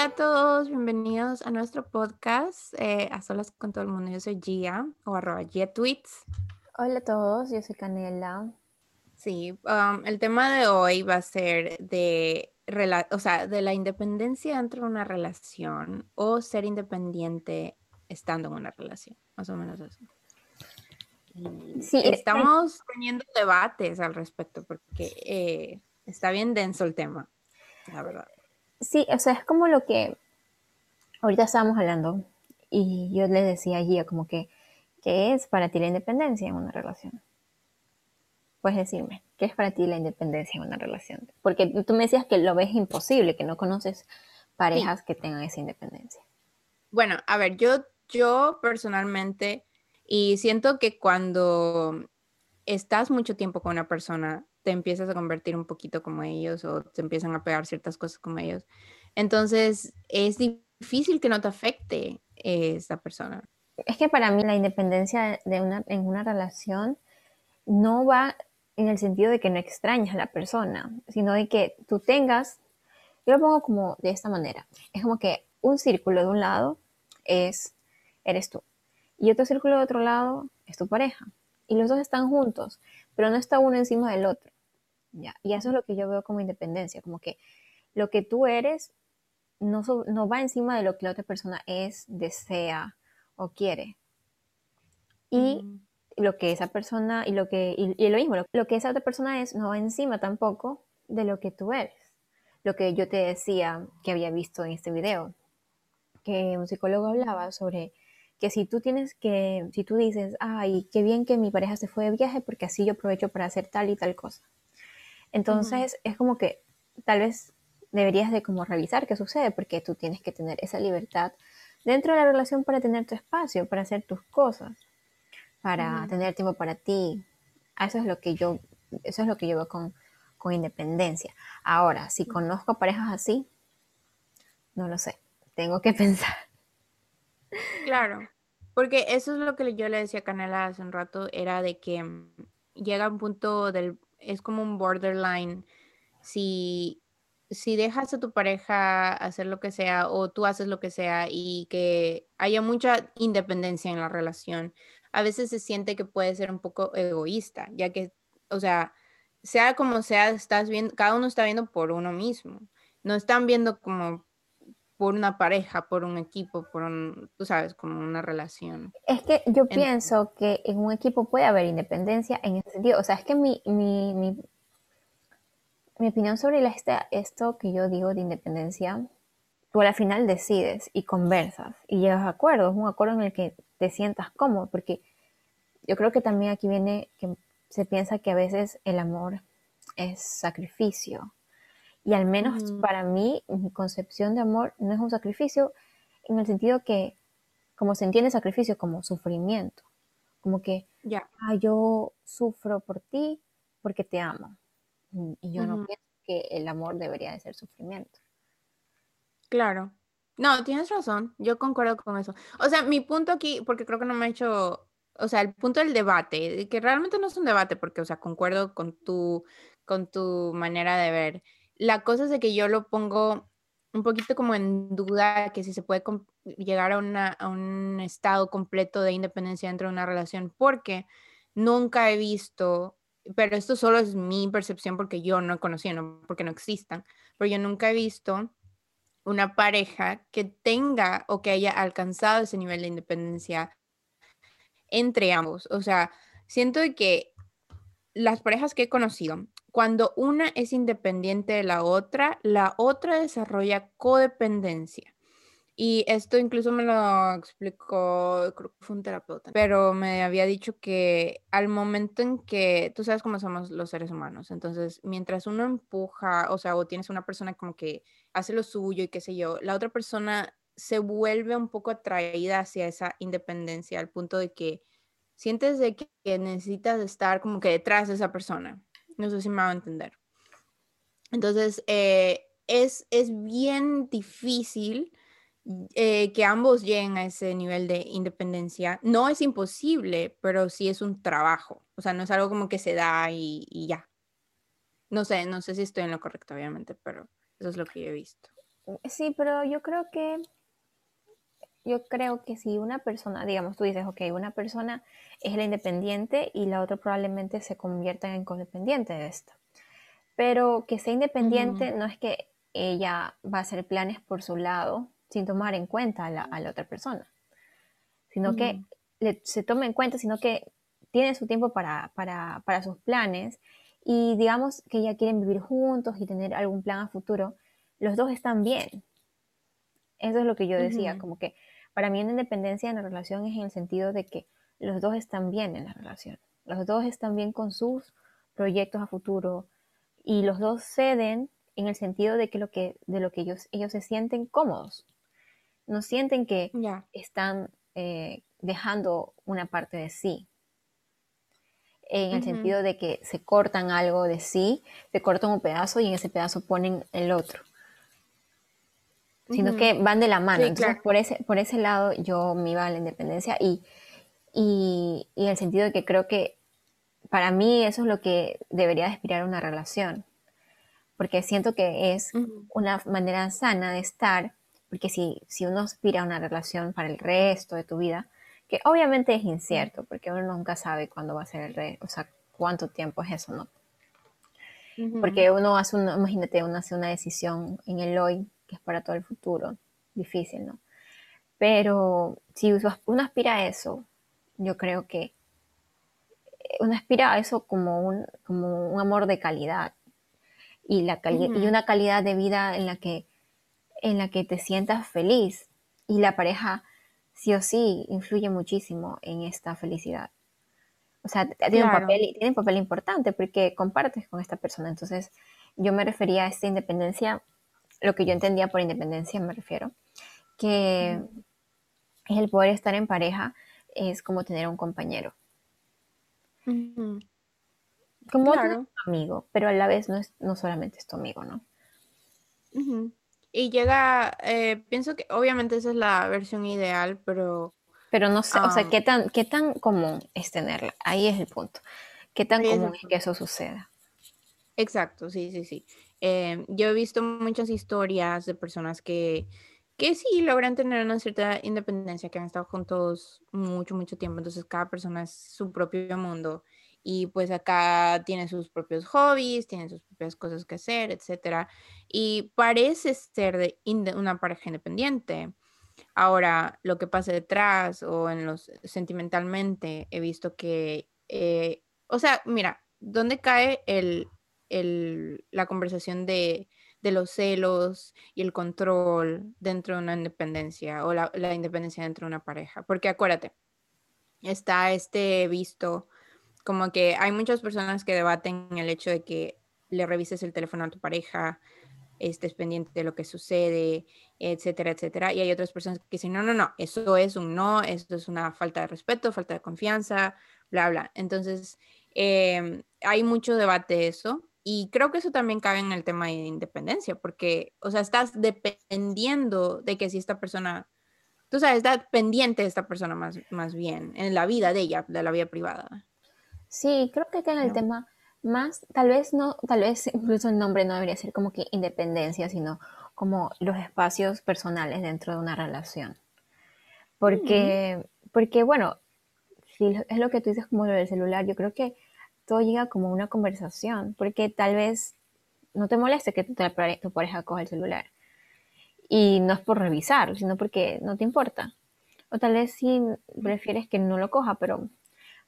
Hola a todos, bienvenidos a nuestro podcast eh, A Solas con todo el mundo. Yo soy Gia o arroba Gia Tweets. Hola a todos, yo soy Canela. Sí, um, el tema de hoy va a ser de, o sea, de la independencia dentro de una relación o ser independiente estando en una relación, más o menos eso. Sí, estamos teniendo debates al respecto porque eh, está bien denso el tema, la verdad. Sí, o sea, es como lo que ahorita estábamos hablando y yo le decía a Gia como que, ¿qué es para ti la independencia en una relación? Puedes decirme, ¿qué es para ti la independencia en una relación? Porque tú me decías que lo ves imposible, que no conoces parejas que tengan esa independencia. Bueno, a ver, yo, yo personalmente, y siento que cuando estás mucho tiempo con una persona, te empiezas a convertir un poquito como ellos o te empiezan a pegar ciertas cosas como ellos. Entonces, es difícil que no te afecte esa persona. Es que para mí la independencia de una, en una relación no va en el sentido de que no extrañas a la persona, sino de que tú tengas, yo lo pongo como de esta manera, es como que un círculo de un lado es, eres tú, y otro círculo de otro lado es tu pareja, y los dos están juntos, pero no está uno encima del otro. ¿Ya? Y eso es lo que yo veo como independencia, como que lo que tú eres no, no va encima de lo que la otra persona es, desea o quiere. Y mm. lo que esa persona, y lo que, y, lo mismo, lo, que esa otra persona es, no va encima tampoco de lo que tú eres. Lo que yo te decía que había visto en este video, que un psicólogo hablaba sobre que si tú tienes que, si tú dices, ay, qué bien que mi pareja se fue de viaje porque así yo aprovecho para hacer tal y tal cosa. Entonces es como que tal vez deberías de como revisar qué sucede porque tú tienes que tener esa libertad dentro de la relación para tener tu espacio, para hacer tus cosas, para tener tiempo para ti. Eso es lo que yo, eso es lo que yo veo con, con independencia. Ahora, si conozco parejas así, no lo sé, tengo que pensar. Claro, porque eso es lo que yo le decía a Canela hace un rato, era de que mm, llega un punto del, es como un borderline, si, si dejas a tu pareja hacer lo que sea o tú haces lo que sea y que haya mucha independencia en la relación, a veces se siente que puede ser un poco egoísta, ya que, o sea, sea como sea, estás viendo, cada uno está viendo por uno mismo, no están viendo como por una pareja, por un equipo, por un, tú sabes, como una relación. Es que yo pienso que en un equipo puede haber independencia en ese sentido. O sea, es que mi, mi, mi, mi opinión sobre este, esto que yo digo de independencia, tú al final decides y conversas y llegas a acuerdos, un acuerdo en el que te sientas cómodo, porque yo creo que también aquí viene que se piensa que a veces el amor es sacrificio y al menos para mí, mi concepción de amor no es un sacrificio en el sentido que, como se entiende sacrificio, como sufrimiento. Como que, ya, yo sufro por ti porque te amo. Y yo no pienso que el amor debería de ser sufrimiento. Claro. No, tienes razón. Yo concuerdo con eso. O sea, mi punto aquí, porque creo que no me ha hecho, o sea, el punto del debate, que realmente no es un debate, porque, o sea, concuerdo con tu, con tu manera de ver la cosa es de que yo lo pongo un poquito como en duda que si se puede llegar a, un estado completo de independencia dentro de una relación, porque nunca he visto, pero esto solo es mi percepción porque yo no he conocido, no porque no existan, pero yo nunca he visto una pareja que tenga o que haya alcanzado ese nivel de independencia entre ambos. O sea, siento que las parejas que he conocido cuando una es independiente de la otra, la otra desarrolla codependencia. Y esto incluso me lo explicó, creo que fue un terapeuta, pero me había dicho que al momento en que, tú sabes cómo somos los seres humanos, entonces mientras uno empuja, o sea, o tienes una persona como que hace lo suyo y qué sé yo, la otra persona se vuelve un poco atraída hacia esa independencia al punto de que sientes de que necesitas estar como que detrás de esa persona. No sé si me va a entender. Entonces, eh, es, es, bien difícil eh, que ambos lleguen a ese nivel de independencia. No es imposible, pero sí es un trabajo. O sea, no es algo como que se da y, ya. No sé, no sé si estoy en lo correcto, obviamente, pero eso es lo que yo he visto. Sí, pero yo creo que yo creo que si una persona, digamos, tú dices, ok, una persona es la independiente y la otra probablemente se convierta en codependiente de esto. Pero que sea independiente no es que ella va a hacer planes por su lado sin tomar en cuenta a la, otra persona, sino que se toma en cuenta, sino que tiene su tiempo para, para sus planes y digamos que ya quieren vivir juntos y tener algún plan a futuro, los dos están bien. Eso es lo que yo decía, como que para mí una independencia en la relación es en el sentido de que los dos están bien en la relación, los dos están bien con sus proyectos a futuro y los dos ceden en el sentido de que lo que de lo que ellos ellos se sienten cómodos, no sienten que están eh, dejando una parte de sí, en el sentido de que se cortan algo de sí, se cortan un pedazo y en ese pedazo ponen el otro sino que van de la mano. Entonces, por, ese, por ese lado yo me iba a la independencia y, y, y, el sentido de que creo que para mí eso es lo que debería aspirar a una relación, porque siento que es una manera sana de estar, porque si, si uno aspira a una relación para el resto de tu vida, que obviamente es incierto, porque uno nunca sabe cuándo va a ser el resto, o sea, cuánto tiempo es eso, ¿no? Porque uno hace, una, imagínate, uno hace una decisión en el hoy que es para todo el futuro. Difícil, ¿no? Pero si uno aspira a eso, yo creo que uno aspira a eso como un, como un amor de calidad y, la y una calidad de vida en la, que, en la que te sientas feliz y la pareja sí o sí influye muchísimo en esta felicidad. O sea, tiene, un papel, tiene un papel importante porque compartes con esta persona. Entonces, yo me refería a esta independencia lo que yo entendía por independencia me refiero, que es el poder estar en pareja es como tener un compañero. Como un amigo, pero a la vez no, es, no solamente es tu amigo, ¿no? Y llega, eh, pienso que obviamente esa es la versión ideal, pero... Pero no sé, o sea, ¿qué tan, ¿qué tan común es tenerla? Ahí es el punto. ¿Qué tan común es que eso suceda? Exacto, sí, sí, sí. Eh, yo he visto muchas historias de personas que, que sí logran tener una cierta independencia, que han estado juntos mucho, mucho tiempo, entonces cada persona es su propio mundo y pues acá tiene sus propios hobbies, tiene sus propias cosas que hacer, etcétera, y parece ser de una pareja independiente. Ahora, lo que pasa detrás o en los sentimentalmente, he visto que, eh, o sea, mira, ¿dónde cae el, la conversación de, los celos y el control dentro de una independencia o la, independencia dentro de una pareja. Porque acuérdate, está este visto como que hay muchas personas que debaten el hecho de que le revises el teléfono a tu pareja, estés pendiente de lo que sucede, etcétera, etcétera. Y hay otras personas que dicen, no, no, no, eso es un no, eso es una falta de respeto, falta de confianza, bla, bla. Entonces, em, hay mucho debate de eso. Y creo que eso también cabe en el tema de independencia, porque, o sea, estás dependiendo de que si esta persona, tú sabes, estás pendiente de esta persona más, más bien, en la vida de ella, de la vida privada. Sí, creo que en el tema más, tal vez no, tal vez incluso el nombre no debería ser como que independencia, sino como los espacios personales dentro de una relación. Porque, porque bueno, si es lo que tú dices como lo del celular, yo creo que todo llega como una conversación, porque tal vez no te moleste que tu, tu pareja coja el celular. Y no es por revisar, sino porque no te importa. O tal vez sí prefieres que no lo coja, pero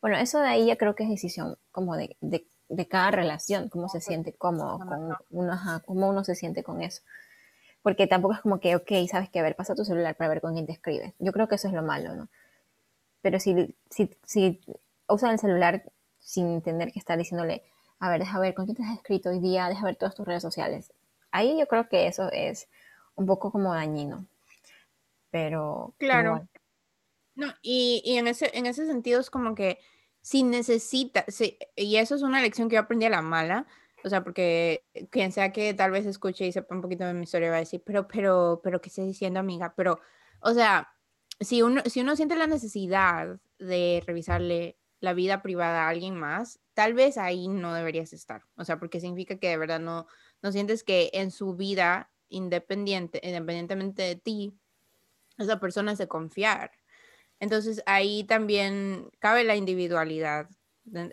bueno, eso de ahí ya creo que es decisión como de, de, cada relación, cómo se siente cómodo con uno, cómo uno se siente con eso. Porque tampoco es como que, ok, sabes que, a ver, pasa tu celular para ver con quién te escribes. Yo creo que eso es lo malo, ¿no? Pero si, si, si usan el celular sin tener que estar diciéndole, a ver, deja ver con quién te has escrito hoy día, deja ver todas tus redes sociales. Ahí yo creo que eso es un poco como dañino. Pero. Claro. No, y, y, en, ese, en ese sentido es como que si necesita, y eso es una lección que yo aprendí a la mala, o sea, porque quien sea que tal vez escuche y sepa un poquito de mi historia va a decir, pero, pero, pero, ¿qué estás diciendo, amiga? Pero, o sea, si uno, si uno siente la necesidad de revisarle la vida privada a alguien más, tal vez ahí no deberías estar. O sea, porque significa que de verdad no, no sientes que en su vida independiente, independientemente de ti, esa persona es de confiar. Entonces ahí también cabe la individualidad.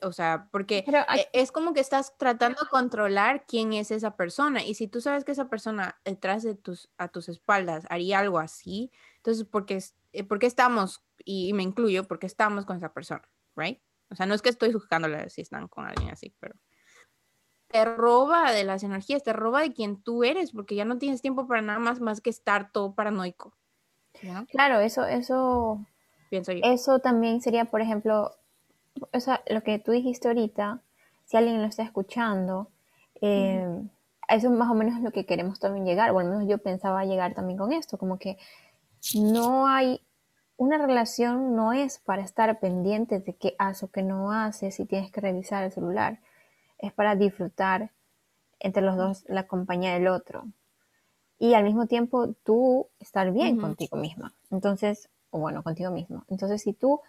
O sea, porque e, es como que estás tratando de controlar quién es esa persona. Y si tú sabes que esa persona detrás de tus, a tus espaldas haría algo así, entonces, ¿por qué, eh, ¿por qué estamos, y me incluyo, porque estamos con esa persona? ¿Right? O sea, no es que estoy juzgándole si están con alguien así, pero te roba de las energías, te roba de quien tú eres, porque ya no tienes tiempo para nada más más que estar todo paranoico. Claro, eso, eso, Pienso yo. eso también sería, por ejemplo, o sea, lo que tú dijiste ahorita, si alguien lo está escuchando, eh, eso es más o menos lo que queremos también llegar, o al menos yo pensaba llegar también con esto, como que no hay, una relación no es para estar pendiente de qué haces o qué no haces, si tienes que revisar el celular, es para disfrutar entre los dos la compañía del otro. Y al mismo tiempo tú estar bien contigo misma. Entonces, o bueno, contigo mismo. Entonces, si tú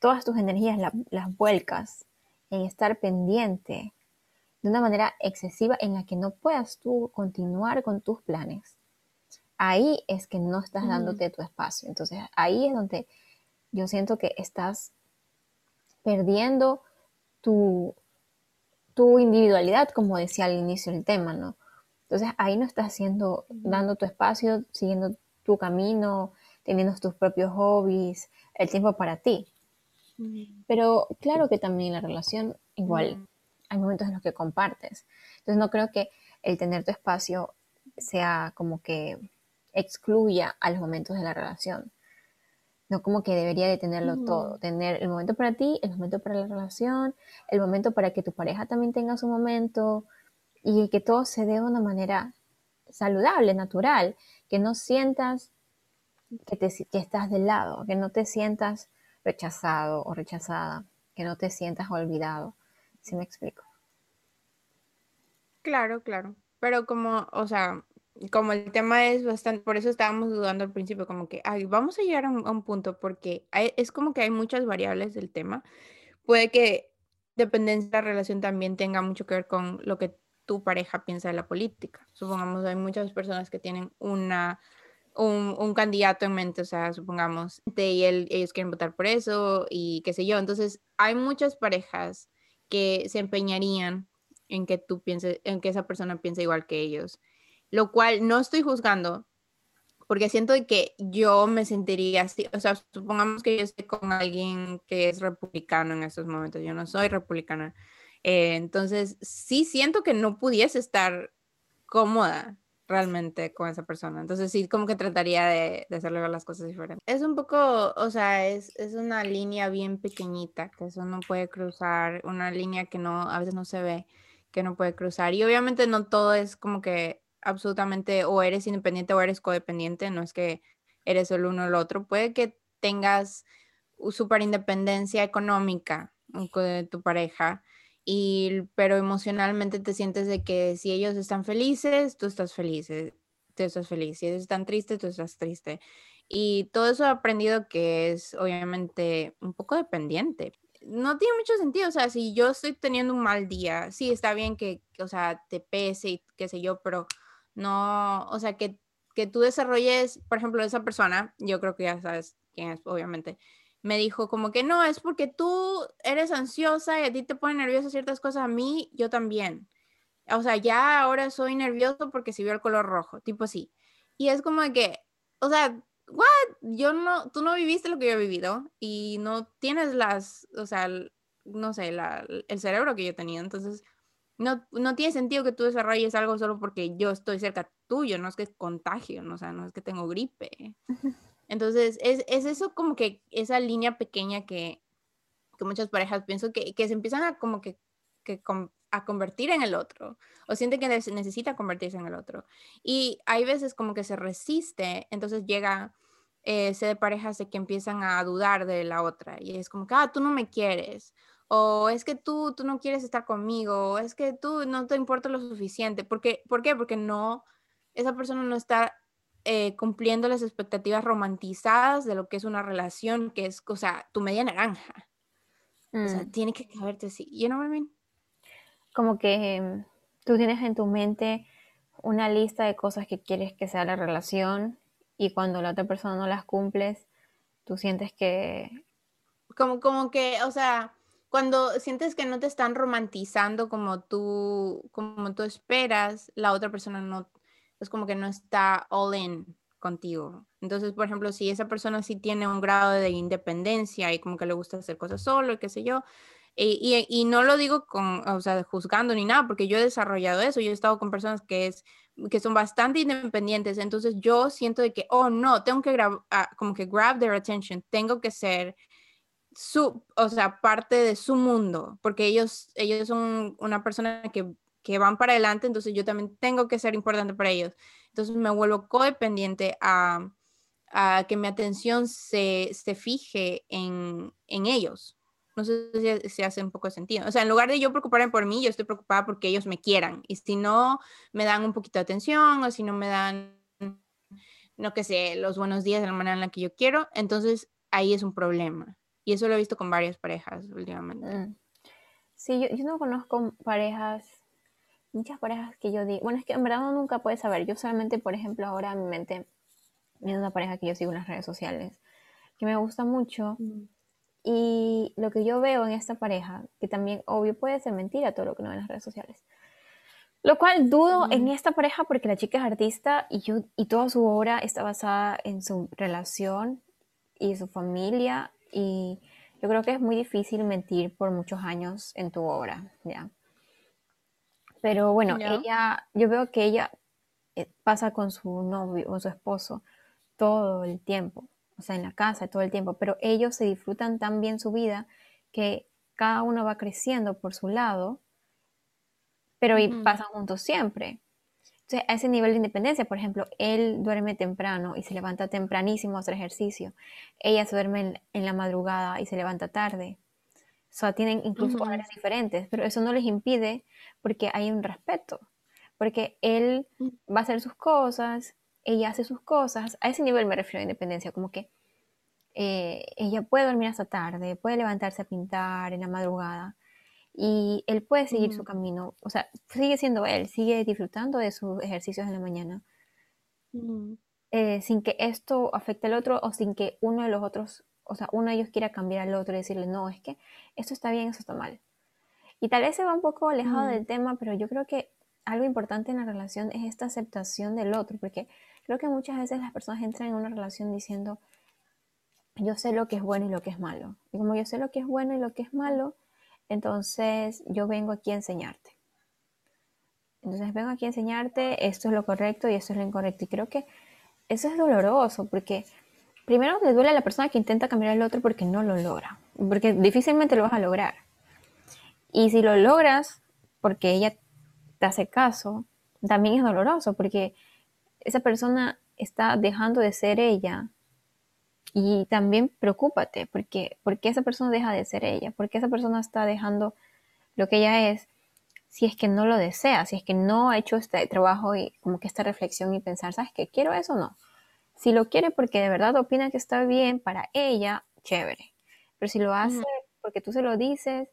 todas tus energías las vuelcas en estar pendiente de una manera excesiva en la que no puedas tú continuar con tus planes, ahí es que no estás dándote tu espacio. Entonces, ahí es donde yo siento que estás perdiendo tu, tu individualidad, como decía al inicio del tema, ¿no? Entonces ahí no estás haciendo, dando tu espacio, siguiendo tu camino, teniendo tus propios hobbies, el tiempo para ti. Pero claro que también en la relación igual hay momentos en los que compartes. Entonces no creo que el tener tu espacio sea como que excluya a los momentos de la relación. No como que debería de tenerlo todo, tener el momento para ti, el momento para la relación, el momento para que tu pareja también tenga su momento, y que todo se dé de una manera saludable, natural, que no sientas que, te, que estás del lado, que no te sientas rechazado o rechazada, que no te sientas olvidado. ¿Sí me explico? Claro, claro. Pero como, o sea, como el tema es bastante, por eso estábamos dudando al principio, como que, ay, vamos a llegar a un, punto, porque es como que hay muchas variables del tema. Puede que dependencia de la relación también tenga mucho que ver con lo que tu pareja piensa de la política. Supongamos, hay muchas personas que tienen una, un, candidato en mente, o sea, supongamos, y él, ellos quieren votar por eso y qué sé yo. Entonces, hay muchas parejas que se empeñarían en que tú pienses, en que esa persona piense igual que ellos, lo cual no estoy juzgando, porque siento que yo me sentiría así, o sea, supongamos que yo estoy con alguien que es republicano en estos momentos, yo no soy republicana, eh, entonces, sí siento que no pudiese estar cómoda realmente con esa persona. Entonces, sí, como que trataría de, de hacerle ver las cosas diferentes. Es un poco, o sea, es, es una línea bien pequeñita que eso no puede cruzar, una línea que no, a veces no se ve, que no puede cruzar. Y obviamente no todo es como que absolutamente o eres independiente o eres codependiente, no es que eres el uno o el otro. Puede que tengas súper independencia económica de tu pareja, y, pero emocionalmente te sientes de que si ellos están felices, tú estás feliz, eh, tú estás feliz, si ellos están tristes, tú estás triste. Y todo eso he aprendido que es obviamente un poco dependiente. No tiene mucho sentido, o sea, si yo estoy teniendo un mal día, sí está bien que, o sea, te pese y qué sé yo, pero no, o sea, que, que tú desarrolles, por ejemplo, esa persona, yo creo que ya sabes quién es, obviamente, me dijo como que no, es porque tú eres ansiosa y a ti te ponen nerviosa ciertas cosas, a mí yo también. O sea, ya ahora soy nervioso porque se vio el color rojo, tipo así. Y es como que, o sea, what? Yo no, tú no viviste lo que yo he vivido y no tienes las, o sea, no sé, la, el cerebro que yo tenía. Entonces, no, no tiene sentido que tú desarrolles algo solo porque yo estoy cerca tuyo, no es que es contagio, no, o sea, no es que tengo gripe. Entonces, es, eso como que esa línea pequeña que, muchas parejas pienso que, se empiezan a como que, a convertir en el otro o sienten que necesita convertirse en el otro. Y hay veces como que se resiste, entonces llega eh, ese de parejas de que empiezan a dudar de la otra y es como que, ah, tú no me quieres o es que tú, tú no quieres estar conmigo, o es que tú no te importa lo suficiente. Porque, ¿Por qué? Porque no, esa persona no está eh, cumpliendo las expectativas romantizadas de lo que es una relación, que es, o sea, tu media naranja. O sea, mm. tiene que caberte así. You know what I mean? Como que em, tú tienes en tu mente una lista de cosas que quieres que sea la relación y cuando la otra persona no las cumples, tú sientes que... Como, como que, o sea, cuando sientes que no te están romantizando como tú, como tú esperas, la otra persona no, es como que no está all in contigo. Entonces, por ejemplo, si esa persona sí tiene un grado de independencia y como que le gusta hacer cosas solo y qué sé yo, y, y, no lo digo con, o sea, juzgando ni nada, porque yo he desarrollado eso, yo he estado con personas que, es, que son bastante independientes, entonces yo siento de que, oh, no, tengo que grab, ah, como que grab their attention, tengo que ser su, o sea, parte de su mundo, porque ellos, ellos son una persona que, que van para adelante, entonces yo también tengo que ser importante para ellos. Entonces me vuelvo codependiente a, a que mi atención se, se fije en, en ellos. No sé si, hace un poco de sentido. O sea, en lugar de yo preocuparme por mí, yo estoy preocupada porque ellos me quieran. Y si no me dan un poquito de atención o si no me dan, no que sé, los buenos días de la manera en la que yo quiero, entonces ahí es un problema. Y eso lo he visto con varias parejas últimamente. Mm. Sí, yo, yo no conozco parejas, muchas parejas que yo digo, bueno, es que en verdad uno nunca puede saber. Yo solamente, por ejemplo, ahora en mi mente, es una pareja que yo sigo en las redes sociales, que me gusta mucho. Mm. Y lo que yo veo en esta pareja, que también obvio puede ser mentira todo lo que no ve en las redes sociales. Lo cual dudo en esta pareja porque la chica es artista y, yo, y toda su obra está basada en su relación y su familia y yo creo que es muy difícil mentir por muchos años en tu obra, ¿ya? Pero bueno, ella, yo veo que ella eh, pasa con su novio o su esposo todo el tiempo o sea, en la casa todo el tiempo, pero ellos se disfrutan tan bien su vida que cada uno va creciendo por su lado, pero y pasan juntos siempre. Entonces, a ese nivel de independencia, por ejemplo, él duerme temprano y se levanta tempranísimo a hacer ejercicio. Ella se duerme en, la madrugada y se levanta tarde. O sea, tienen incluso horarios diferentes, pero eso no les impide porque hay un respeto. Porque él mm. va a hacer sus cosas, ella hace sus cosas, a ese nivel me refiero a independencia, como que eh, ella puede dormir hasta tarde, puede levantarse a pintar en la madrugada y él puede seguir su camino, o sea, sigue siendo él, sigue disfrutando de sus ejercicios en la mañana, eh, sin que esto afecte al otro o sin que uno de los otros, o sea, uno de ellos quiera cambiar al otro y decirle, no, es que esto está bien, esto está mal. Y tal vez se va un poco alejado del tema, pero yo creo que algo importante en la relación es esta aceptación del otro, porque Creo que muchas veces las personas entran en una relación diciendo, yo sé lo que es bueno y lo que es malo. Y como yo sé lo que es bueno y lo que es malo, entonces yo vengo aquí a enseñarte. Entonces vengo aquí a enseñarte, esto es lo correcto y esto es lo incorrecto. Y creo que eso es doloroso porque primero le duele a la persona que intenta cambiar al otro porque no lo logra, porque difícilmente lo vas a lograr. Y si lo logras porque ella te hace caso, también es doloroso porque esa persona está dejando de ser ella. Y también preocúpate, porque ¿por qué esa persona deja de ser ella? ¿Por qué esa persona está dejando lo que ella es si es que no lo desea? Si es que no ha hecho este trabajo y como que esta reflexión y pensar, ¿sabes qué? ¿Quiero eso o no? Si lo quiere porque de verdad opina que está bien para ella, chévere. Pero si lo hace porque tú se lo dices,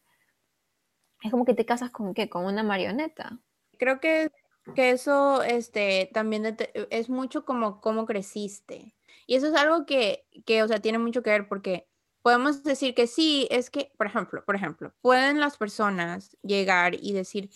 es como que te casas con qué? Con una marioneta. Creo que que eso este, también es mucho como cómo creciste. Y eso es algo que, que, o sea, tiene mucho que ver porque podemos decir que sí, es que, por ejemplo, por ejemplo, pueden las personas llegar y decir,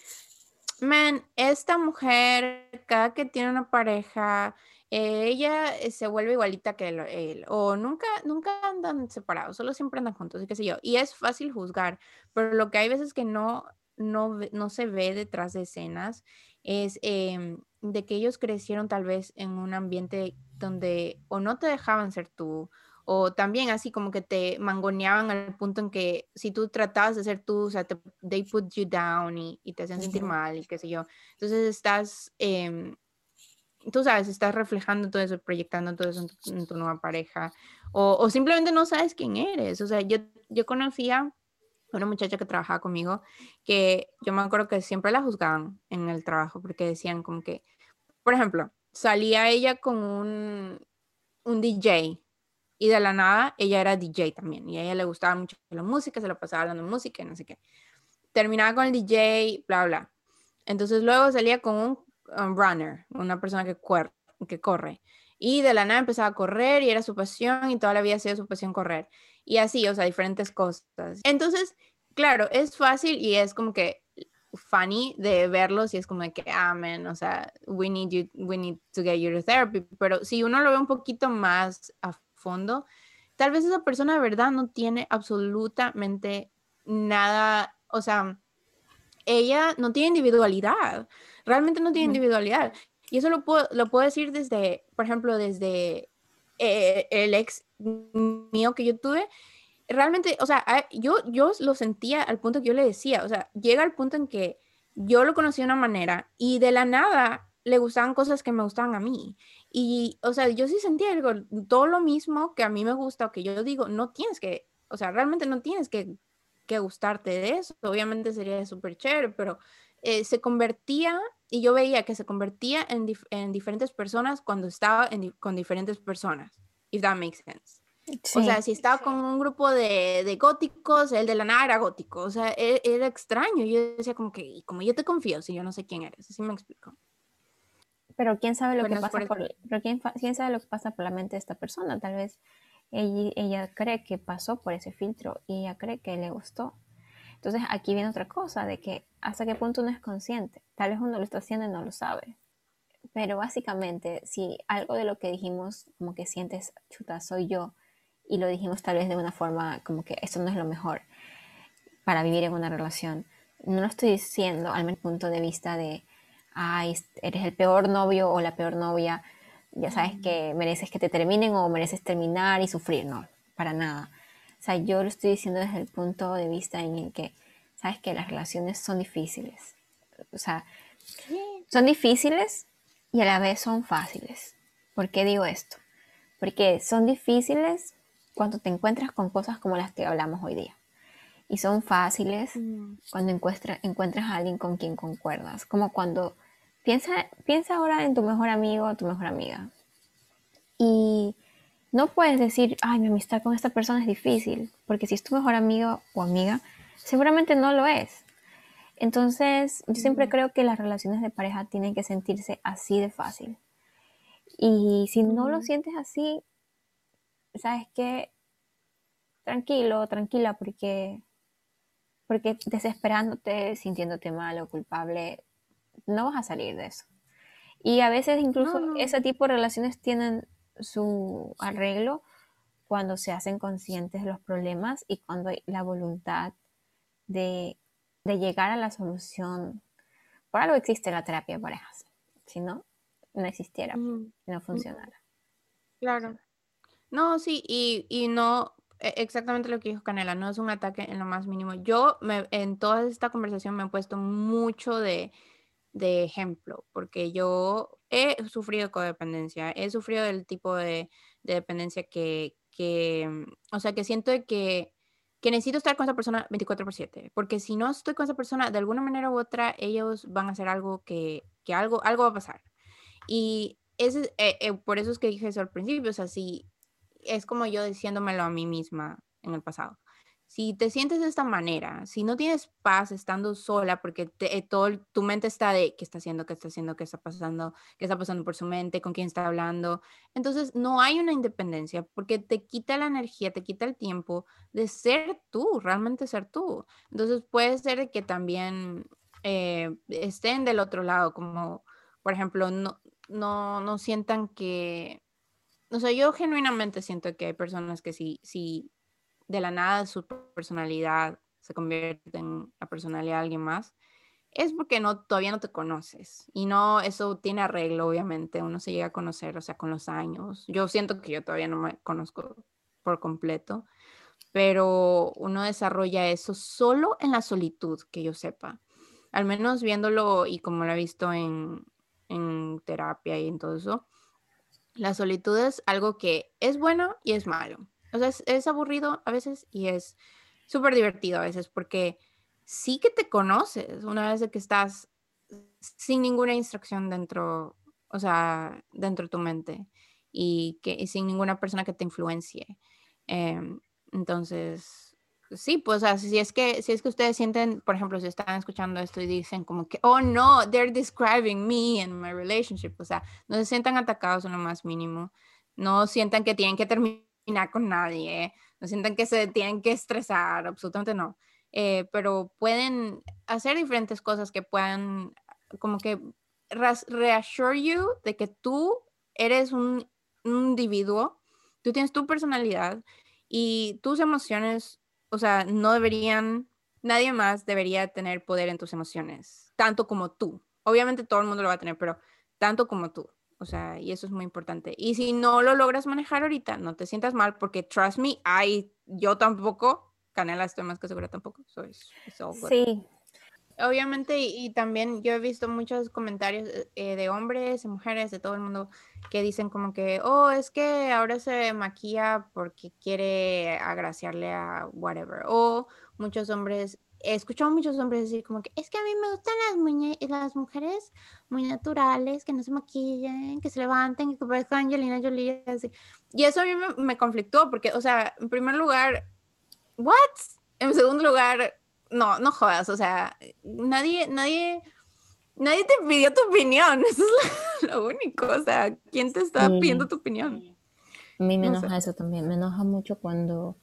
man, esta mujer, cada que tiene una pareja, ella eh, se vuelve igualita que él, o nunca, nunca andan separados, solo siempre andan juntos, y qué sé yo. Y es fácil juzgar, pero lo que hay veces que no, no, no se ve detrás de escenas es em, de que ellos crecieron tal vez en un ambiente donde o no te dejaban ser tú, o también así como que te mangoneaban al punto en que si tú tratabas de ser tú, o sea, te, they put you down y, te hacían sentir mal y qué sé yo. Entonces estás, em, tú sabes, estás reflejando todo eso, proyectando todo eso en tu, nueva pareja, o, o, simplemente no sabes quién eres. O sea, yo, yo conocía una muchacha que trabajaba conmigo, que yo me acuerdo que siempre la juzgaban en el trabajo porque decían como que, por ejemplo, salía ella con un, un DJ y de la nada ella era DJ también y a ella le gustaba mucho la música, se la pasaba hablando música y no sé qué. Terminaba con el DJ, bla, bla. Entonces luego salía con un runner, una persona que, que corre. Y de la nada empezaba a correr y era su pasión y toda la vida ha sido su pasión correr. Y así, o sea, diferentes cosas. Entonces, claro, es fácil y es como que funny de verlos y es como de que, amen, o sea, we need you, we need to get you to therapy. Pero si uno lo ve un poquito más a fondo, tal vez esa persona de verdad no tiene absolutamente nada, o sea, ella no tiene individualidad, realmente no tiene individualidad. Y eso lo puedo, lo puedo decir desde, por ejemplo, desde eh, el ex mío que yo tuve. Realmente, o sea, yo, yo lo sentía al punto que yo le decía, o sea, llega al punto en que yo lo conocí de una manera y de la nada le gustaban cosas que me gustaban a mí. Y, o sea, yo sí sentía algo, todo lo mismo que a mí me gusta o que yo digo, no tienes que, o sea, realmente no tienes que, que gustarte de eso. Obviamente sería súper chévere, pero eh, se convertía, y yo veía que se convertía en, en diferentes personas cuando estaba con diferentes personas, if that makes sense. O sea, si estaba con un grupo de, de, góticos, el de la nada era gótico. O sea, era, era, extraño. Yo decía como que, como yo te confío si yo no sé quién eres. Así me explico. Pero quién sabe lo que pasa por, pero quién, quién, sabe lo que pasa por la mente de esta persona. Tal vez ella, ella cree que pasó por ese filtro y ella cree que le gustó. Entonces aquí viene otra cosa de que hasta qué punto uno es consciente. Tal vez uno lo está haciendo y no lo sabe. Pero básicamente, si algo de lo que dijimos, como que sientes, chuta, soy yo, y lo dijimos tal vez de una forma como que esto no es lo mejor para vivir en una relación, no lo estoy diciendo al punto de vista de, ay, eres el peor novio o la peor novia, ya sabes que mereces que te terminen o mereces terminar y sufrir, no, para nada. O sea, yo lo estoy diciendo desde el punto de vista en el que, sabes que las relaciones son difíciles. O sea, son difíciles y a la vez son fáciles. ¿Por qué digo esto? Porque son difíciles cuando te encuentras con cosas como las que hablamos hoy día. Y son fáciles mm. cuando encuentras, encuentras a alguien con quien concuerdas. Como cuando Piensa, piensa ahora en tu mejor amigo o tu mejor amiga. Y no puedes decir, ay, mi amistad con esta persona es difícil, porque si es tu mejor amigo o amiga, seguramente no lo es. Entonces, yo siempre creo que las relaciones de pareja tienen que sentirse así de fácil. Y si no lo sientes así, ¿sabes qué? Tranquilo, tranquila, porque, porque desesperándote, sintiéndote mal o culpable, no vas a salir de eso. Y a veces incluso ese tipo de relaciones tienen su arreglo cuando se hacen conscientes de los problemas y cuando hay la voluntad de, llegar a la solución. Por algo existe la terapia de parejas. Si no, no existiera, no funcionara. Claro. No, sí, y, y, no, e, exactamente lo que dijo Canela, no es un ataque en lo más mínimo. Yo me, en toda esta conversación me he puesto mucho de, de ejemplo, porque yo he sufrido codependencia, he sufrido del tipo de, dependencia que, que, o sea, que siento que, que necesito estar con esa persona 24 por 7, porque si no estoy con esa persona, de alguna manera u otra, ellos van a hacer algo que, que algo, algo va a pasar. Y es, eh, eh, por eso es que dije eso al principio, o sea, si es como yo diciéndomelo a mí misma en el pasado si te sientes de esta manera, si no tienes paz estando sola porque eh, todo, tu mente está de qué está haciendo, qué está haciendo, qué está pasando, qué está pasando por su mente, con quién está hablando, entonces no hay una independencia porque te quita la energía, te quita el tiempo de ser tú, realmente ser tú. Entonces puede ser que también eh, estén del otro lado, como por ejemplo, no, no, no sientan que, o sea, yo genuinamente siento que hay personas que sí, sí de la nada su personalidad se convierte en la personalidad de alguien más, es porque no, todavía no te conoces. Y no, eso tiene arreglo, obviamente. Uno se llega a conocer, o sea, con los años. Yo siento que yo todavía no me conozco por completo, pero uno desarrolla eso solo en la solitud, que yo sepa. Al menos viéndolo y como lo he visto en, en terapia y en todo eso, la solitud es algo que es bueno y es malo. O sea, es, aburrido a veces y es súper divertido a veces porque sí que te conoces una vez que estás sin ninguna instrucción dentro, o sea, dentro de tu mente y, que, sin ninguna persona que te influencie. Em, entonces, sí, pues o sea, si es que si es que ustedes sienten, por ejemplo, si están escuchando esto y dicen como que, oh no, they're describing me and my relationship, o sea, no se sientan atacados en lo más mínimo, no sientan que tienen que terminar con nadie, no sientan que se tienen que estresar, absolutamente no, eh, pero pueden hacer diferentes cosas que puedan como que reassure you de que tú eres un, un individuo, tú tienes tu personalidad y tus emociones o sea, no deberían, nadie más debería tener poder en tus emociones, tanto como tú. Obviamente todo el mundo lo va a tener, pero tanto como tú. O sea, y eso es muy importante. Y si no lo logras manejar ahorita, no te sientas mal, porque trust me, I, yo tampoco, Canela estoy más que segura tampoco. sí, Obviamente, y, también yo he visto muchos comentarios eh, de hombres y mujeres, de todo el mundo, que dicen como que, oh, es que ahora se maquilla porque quiere agraciarle a whatever. O muchos hombres, he escuchado muchos hombres decir como que, es que a mí me gustan las, las mujeres muy naturales, que no se maquillen, que se levanten, que parezcan Angelina Jolie. Y eso a mí me, me conflictó porque, o sea, en primer lugar, ¿what? En segundo lugar, no, no jodas, o sea, nadie, nadie, nadie te pidió tu opinión, eso es lo, único, o sea, ¿quién te está pidiendo tu opinión? A mí me enoja eso también, me enoja mucho cuando,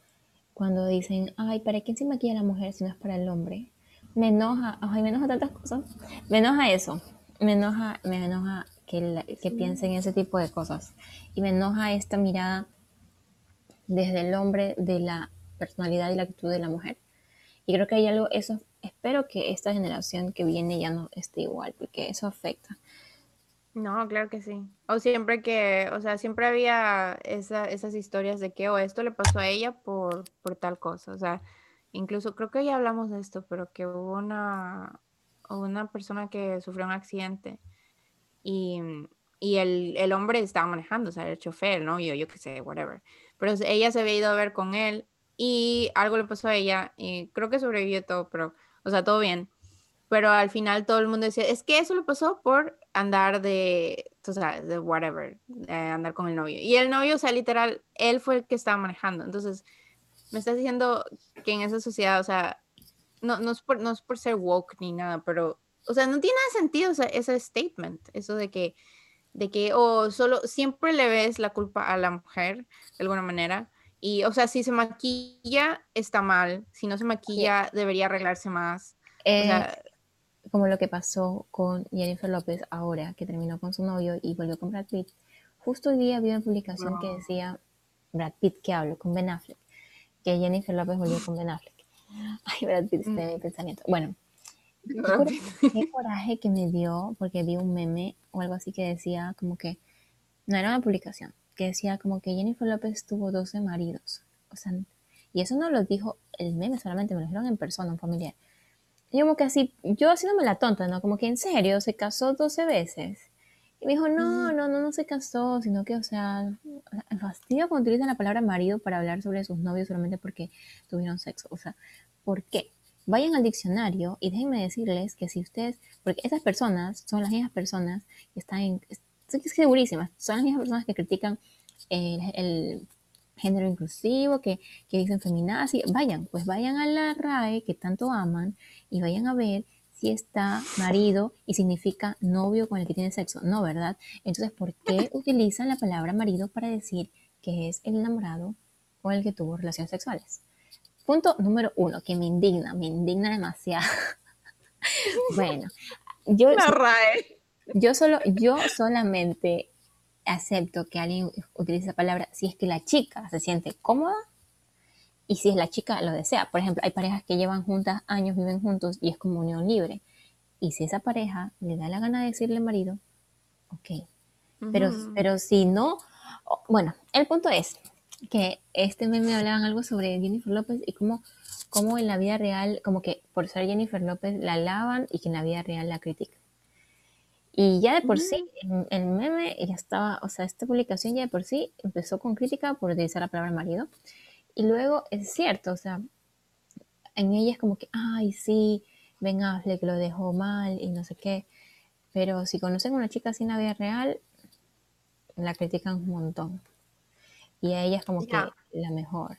cuando dicen, ay, ¿para quién se maquilla la mujer si no es para el hombre? Me enoja, ay, me enoja tantas cosas, me enoja eso, me enoja, me enoja que, que piensen ese tipo de cosas. Y me enoja esta mirada desde el hombre de la personalidad y la actitud de la mujer y creo que hay algo, eso, espero que esta generación que viene ya no esté igual, porque eso afecta. No, claro que sí. O siempre que, o sea, siempre había esas historias de que, o esto le pasó a ella por, por tal cosa. O sea, incluso creo que ya hablamos de esto, pero que hubo una, una persona que sufrió un accidente y, y el, el, hombre estaba manejando, o sea, el chofer, el novio, yo qué sé, whatever. Pero ella se había ido a ver con él y algo le pasó a ella y creo que sobrevivió todo, pero, o sea, todo bien. Pero al final todo el mundo decía, es que eso le pasó por andar de, o sea, de whatever, andar con el novio. Y el novio, o sea, literal, él fue el que estaba manejando. Entonces, me estás diciendo que en esa sociedad, o sea, no, no, es, por, no es por ser woke ni nada, pero, o sea, no tiene nada sentido ese statement, eso de que, de que, o solo, siempre le ves la culpa a la mujer, de alguna manera, y, o sea, si se maquilla, está mal. Si no se maquilla, debería arreglarse más. como lo que pasó con Jennifer López ahora, que terminó con su novio y volvió con Brad Pitt. Justo hoy día vi una publicación que decía, Brad Pitt, que hablo, con Ben Affleck, que Jennifer López volvió con Ben Affleck. Ay, Brad Pitt, está en mi pensamiento. Bueno, qué coraje que me dio, porque vi un meme o algo así que decía como que, no era una publicación, que decía como que Jennifer López tuvo 12 maridos. O sea, y eso no lo dijo el meme solamente, me lo dijeron en persona, un familiar. Y como que así, yo haciéndome la tonta, ¿no? Como que en serio, se casó 12 veces. Y me dijo, no, no, no, no se casó, sino que, o sea, el fastidio cuando utilizan la palabra marido para hablar sobre sus novios solamente porque tuvieron sexo. O sea, ¿por qué? Vayan al diccionario y déjenme decirles que si ustedes, porque esas personas son las mismas personas que están en, estoy segurísima, son las mismas personas que critican el, género inclusivo, que, que dicen feminazi, vayan, pues vayan a la RAE que tanto aman y vayan a ver si está marido y significa novio con el que tiene sexo. No, ¿verdad? Entonces, ¿por qué utilizan la palabra marido para decir que es el enamorado con el que tuvo relaciones sexuales? Punto número uno, que me indigna, me indigna demasiado. bueno, yo... La RAE. Yo, solo, yo solamente acepto que alguien utilice esa palabra si es que la chica se siente cómoda y si es la chica lo desea. Por ejemplo, hay parejas que llevan juntas años, viven juntos y es como unión libre. Y si esa pareja le da la gana de decirle marido, ok. Pero, pero si no, bueno, el punto es que este meme hablaban algo sobre Jennifer López y cómo, cómo en la vida real, como que por ser Jennifer López la alaban y que en la vida real la critican. Y ya de por sí, el meme ya estaba, o sea, esta publicación ya de por sí empezó con crítica por utilizar la palabra marido. Y luego es cierto, o sea, en ella es como que, ay, sí, Ben que lo dejó mal y no sé qué. Pero si conocen a una chica sin la vida real, la critican un montón. Y a ella es como que la mejor.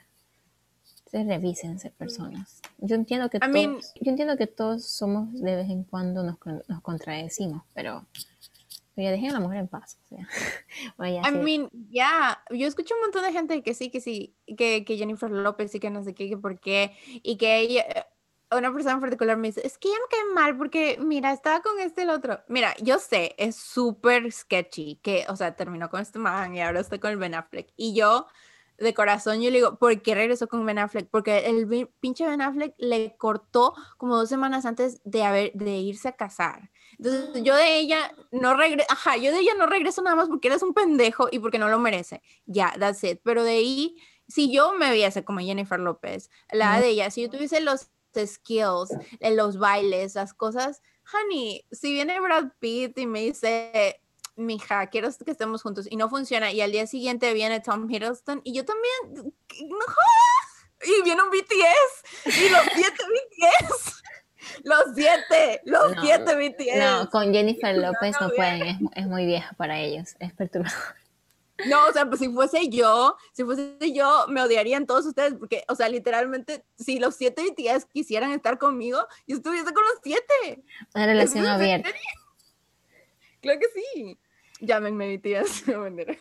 Ser personas. Yo entiendo que I todos, mean- yo entiendo que todos somos de vez en cuando nos, nos contradecimos, pero, pero ya dejen a la mujer en paz. O sea, vaya, I sí. mean, ya, yo escucho un montón de gente que sí, que sí, que, que Jennifer López y que no sé qué, que por qué, y que ella, eh, una persona en particular me dice, es que ella me cae mal porque, mira, estaba con este el otro. Mira, yo sé, es súper sketchy, que, o sea, terminó con este man y ahora está con el Ben Affleck. Y yo, de corazón, yo le digo, ¿por qué regresó con Ben Affleck? Porque el pinche Ben Affleck le cortó como dos semanas antes de, haber, de irse a casar. Entonces, yo de ella no regreso, ajá, yo de ella no regreso nada más porque eres un pendejo y porque no lo merece. Ya, that's it. Pero de ahí, si yo me viese como Jennifer López, la de ella, si yo tuviese los skills, eh, los bailes, las cosas, honey, si viene Brad Pitt y me dice, mija, quiero que estemos juntos y no funciona, y al día siguiente viene Tom Hiddleston y yo también, no y viene un BTS y los siete BTS. Los siete, los No, siete BTS. No, con Jennifer López no no, pueden, es, es muy vieja para ellos, es perturbador. No, o sea, pues si fuese yo, si fuese yo, me odiarían todos ustedes, porque, o sea, literalmente, si los siete BTS quisieran estar conmigo, yo estuviese con los siete. Una relación ¿Es en abierta. Claro que sí. Llámenme no, mentira.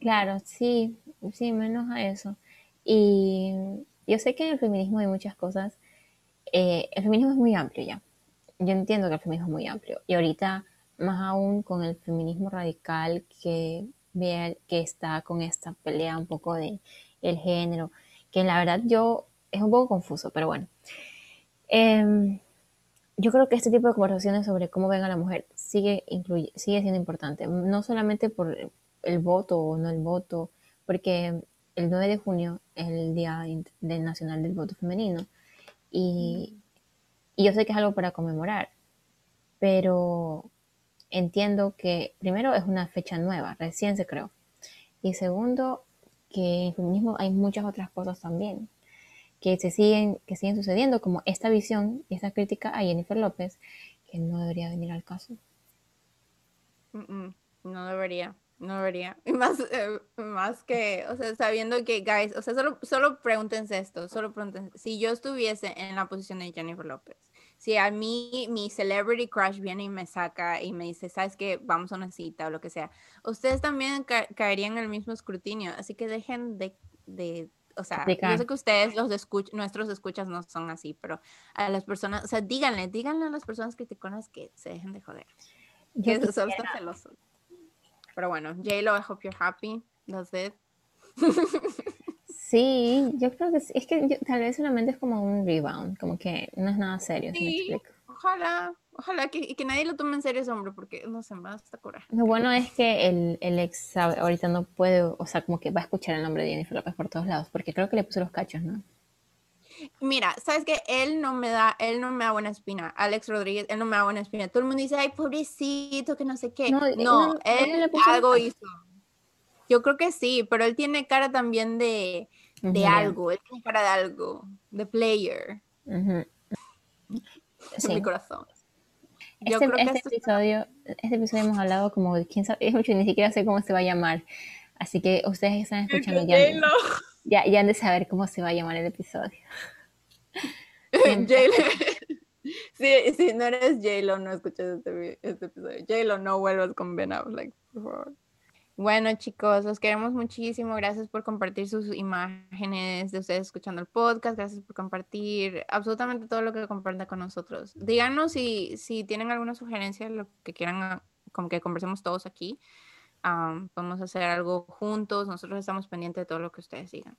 Claro, sí, sí, menos a eso. Y yo sé que en el feminismo hay muchas cosas. eh, el feminismo es muy amplio ya. Yo entiendo que el feminismo es muy amplio. Y ahorita, más aún con el feminismo radical que, ve, que está con esta pelea un poco de el género, que la verdad yo es un poco confuso, pero bueno. Em, yo creo que este tipo de conversaciones sobre cómo ven a la mujer sigue, incluye, sigue siendo importante, no solamente por el voto o no el voto, porque el 9 de junio es el Día del Nacional del Voto Femenino y, y yo sé que es algo para conmemorar, pero entiendo que primero es una fecha nueva, recién se creó, y segundo que en el feminismo hay muchas otras cosas también que se siguen, que siguen sucediendo, como esta visión y esta crítica a Jennifer López, que no debería venir al caso. No debería, no debería. Y más, eh, más que, o sea, sabiendo que, guys, o sea, solo, solo pregúntense esto, solo pregúntense. Si yo estuviese en la posición de Jennifer López, si a mí mi celebrity crush viene y me saca y me dice, ¿sabes qué? Vamos a una cita o lo que sea, ustedes también ca- caerían en el mismo escrutinio. Así que dejen de, de o sea, yo Criticar. sé que ustedes, los escuch nuestros escuchas no son así, pero a las personas, o sea, díganle, díganle a las personas criticonas que se dejen de joder. Yo Que están celosos. Pero bueno, J-Lo, I hope you're happy. That's it. Sí, yo creo que sí. Es que yo- tal vez solamente es como un rebound, como que no es nada serio, si me Sí. explico. Ojalá, ojalá que, que nadie lo tome en serio ese hombre, porque no sé, me hasta coraje. Lo bueno es que el, el ex sabe- ahorita no puede, o sea, como que va a escuchar el nombre de Jennifer López por todos lados, porque creo que le puso los cachos, ¿no? Mira, sabes que él no me da, él no me da buena espina. Alex Rodríguez, él no me da buena espina. Todo el mundo dice, ay, pobrecito, que no sé qué. No, No, él él algo hizo. Yo creo que sí, pero él tiene cara también de, de Ujú, algo. Él tiene cara de algo, de player, ujú. en Sí. mi corazón. Yo Este, creo que este esto- episodio, este episodio hemos hablado como de quién sabe, es mucho, ni siquiera sé cómo se va a llamar. Así que ustedes que están escuchando ya, ya, ya han de saber cómo se va a llamar el episodio. Bien. J-Lo. Si, si no eres J-Lo, no escuches este, este episodio. J-Lo, no vuelvas con Ben Affleck, por favor. Bueno, chicos, los queremos muchísimo. Gracias por compartir sus imágenes de ustedes escuchando el podcast. Gracias por compartir absolutamente todo lo que compartan con nosotros. Díganos si, si tienen alguna sugerencia, lo que quieran, ah, como que conversemos todos aquí. Am, podemos hacer algo juntos. Nosotros estamos pendientes de todo lo que ustedes digan.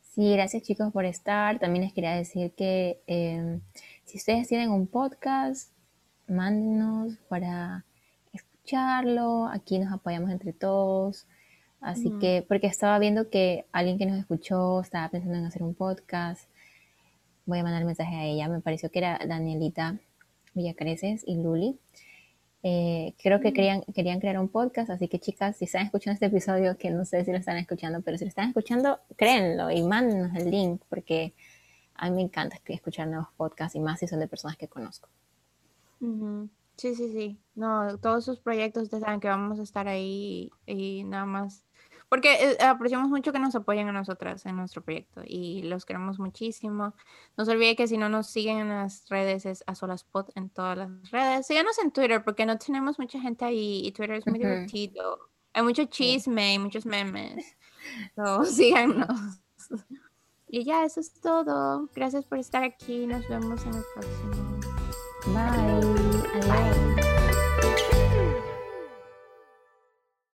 Sí, gracias chicos por estar. También les quería decir que eh, si ustedes tienen un podcast, mándenos para escucharlo. Aquí nos apoyamos entre todos. Así que, porque estaba viendo que alguien que nos escuchó estaba pensando en hacer un podcast. Voy a mandar mensaje a ella. Me pareció que era Danielita Villacreces y Luli. Eh, creo que querían, querían crear un podcast, así que chicas, si están escuchando este episodio, que no sé si lo están escuchando, pero si lo están escuchando, créenlo y mándenos el link, porque a mí me encanta escuchar nuevos podcasts y más si son de personas que conozco. Ujú. Sí, sí, sí. No, todos sus proyectos, ustedes saben que vamos a estar ahí y, nada más. porque eh, apreciamos mucho que nos apoyen a nosotras en nuestro proyecto y los queremos muchísimo. No se olvide que si no nos siguen en las redes es a Solaspot en todas las redes. Síganos en Twitter porque no tenemos mucha gente ahí y Twitter es muy divertido. Hay mucho chisme y muchos memes. So, síganos. Y ya, eso es todo. Gracias por estar aquí. Nos vemos en el próximo. Bye. Elaine.